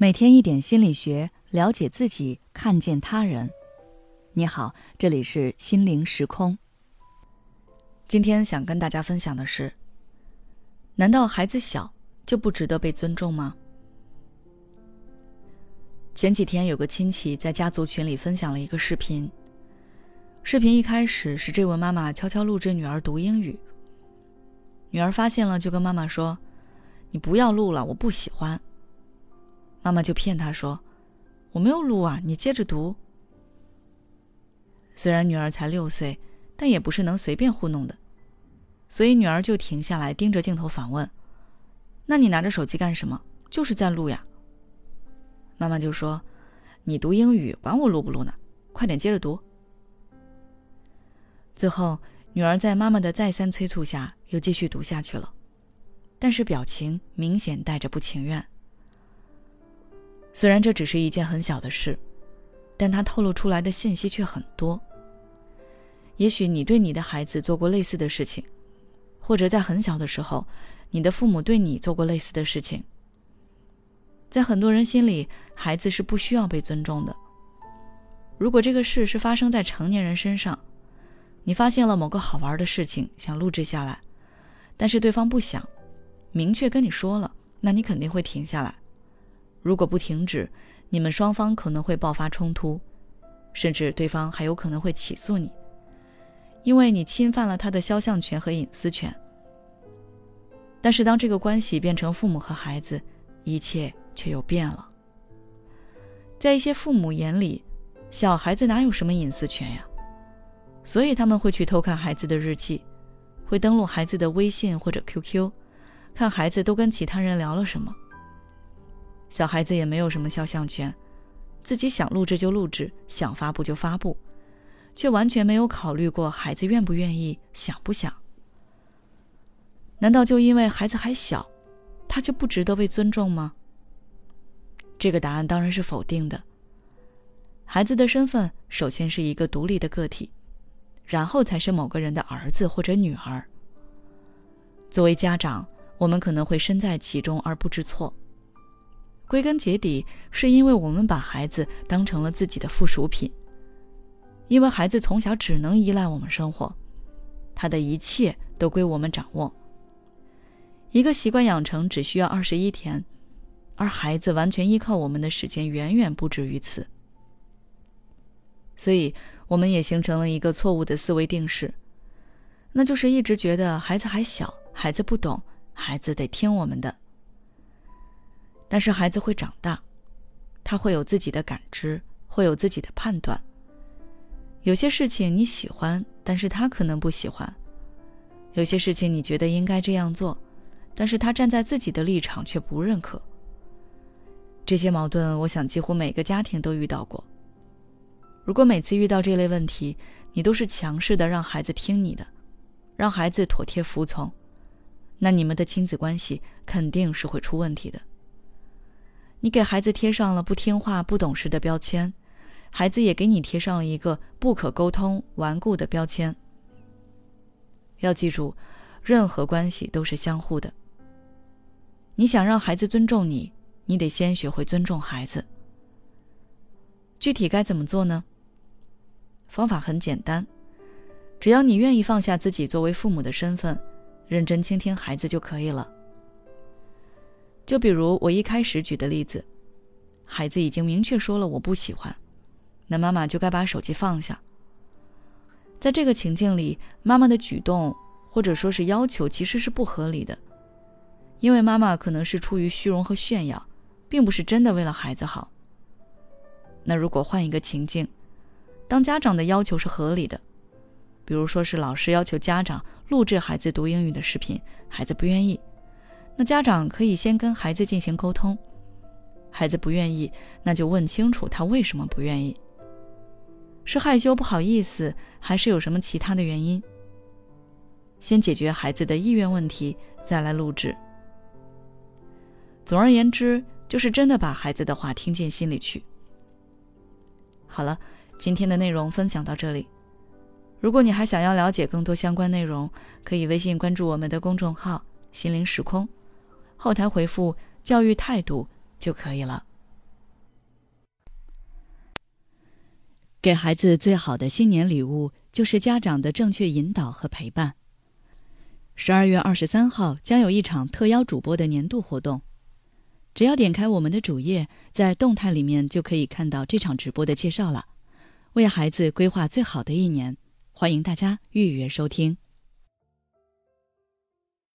每天一点心理学，了解自己，看见他人。你好，这里是心灵时空。今天想跟大家分享的是：难道孩子小就不值得被尊重吗？前几天有个亲戚在家族群里分享了一个视频。视频一开始是这位妈妈悄悄录制女儿读英语，女儿发现了就跟妈妈说：“你不要录了，我不喜欢。”妈妈就骗他说：“我没有录啊，你接着读。”虽然女儿才六岁，但也不是能随便糊弄的，所以女儿就停下来盯着镜头反问：“那你拿着手机干什么？就是在录呀。”妈妈就说：“你读英语，管我录不录呢？快点接着读。”最后，女儿在妈妈的再三催促下，又继续读下去了，但是表情明显带着不情愿。虽然这只是一件很小的事，但它透露出来的信息却很多。也许你对你的孩子做过类似的事情，或者在很小的时候，你的父母对你做过类似的事情。在很多人心里，孩子是不需要被尊重的。如果这个事是发生在成年人身上，你发现了某个好玩的事情，想录制下来，但是对方不想，明确跟你说了，那你肯定会停下来。如果不停止，你们双方可能会爆发冲突，甚至对方还有可能会起诉你，因为你侵犯了他的肖像权和隐私权。但是当这个关系变成父母和孩子，一切却又变了。在一些父母眼里，小孩子哪有什么隐私权呀？所以他们会去偷看孩子的日记，会登录孩子的微信或者 QQ，看孩子都跟其他人聊了什么。小孩子也没有什么肖像权，自己想录制就录制，想发布就发布，却完全没有考虑过孩子愿不愿意、想不想。难道就因为孩子还小，他就不值得被尊重吗？这个答案当然是否定的。孩子的身份首先是一个独立的个体，然后才是某个人的儿子或者女儿。作为家长，我们可能会身在其中而不知错。归根结底，是因为我们把孩子当成了自己的附属品。因为孩子从小只能依赖我们生活，他的一切都归我们掌握。一个习惯养成只需要二十一天，而孩子完全依靠我们的时间远远不止于此。所以，我们也形成了一个错误的思维定式，那就是一直觉得孩子还小，孩子不懂，孩子得听我们的。但是孩子会长大，他会有自己的感知，会有自己的判断。有些事情你喜欢，但是他可能不喜欢；有些事情你觉得应该这样做，但是他站在自己的立场却不认可。这些矛盾，我想几乎每个家庭都遇到过。如果每次遇到这类问题，你都是强势的让孩子听你的，让孩子妥帖服从，那你们的亲子关系肯定是会出问题的。你给孩子贴上了不听话、不懂事的标签，孩子也给你贴上了一个不可沟通、顽固的标签。要记住，任何关系都是相互的。你想让孩子尊重你，你得先学会尊重孩子。具体该怎么做呢？方法很简单，只要你愿意放下自己作为父母的身份，认真倾听孩子就可以了。就比如我一开始举的例子，孩子已经明确说了我不喜欢，那妈妈就该把手机放下。在这个情境里，妈妈的举动或者说是要求其实是不合理的，因为妈妈可能是出于虚荣和炫耀，并不是真的为了孩子好。那如果换一个情境，当家长的要求是合理的，比如说是老师要求家长录制孩子读英语的视频，孩子不愿意。那家长可以先跟孩子进行沟通，孩子不愿意，那就问清楚他为什么不愿意，是害羞不好意思，还是有什么其他的原因？先解决孩子的意愿问题，再来录制。总而言之，就是真的把孩子的话听进心里去。好了，今天的内容分享到这里。如果你还想要了解更多相关内容，可以微信关注我们的公众号“心灵时空”。后台回复教育态度就可以了。给孩子最好的新年礼物就是家长的正确引导和陪伴。十二月二十三号将有一场特邀主播的年度活动。只要点开我们的主页在动态里面就可以看到这场直播的介绍了。为孩子规划最好的一年欢迎大家预约收听。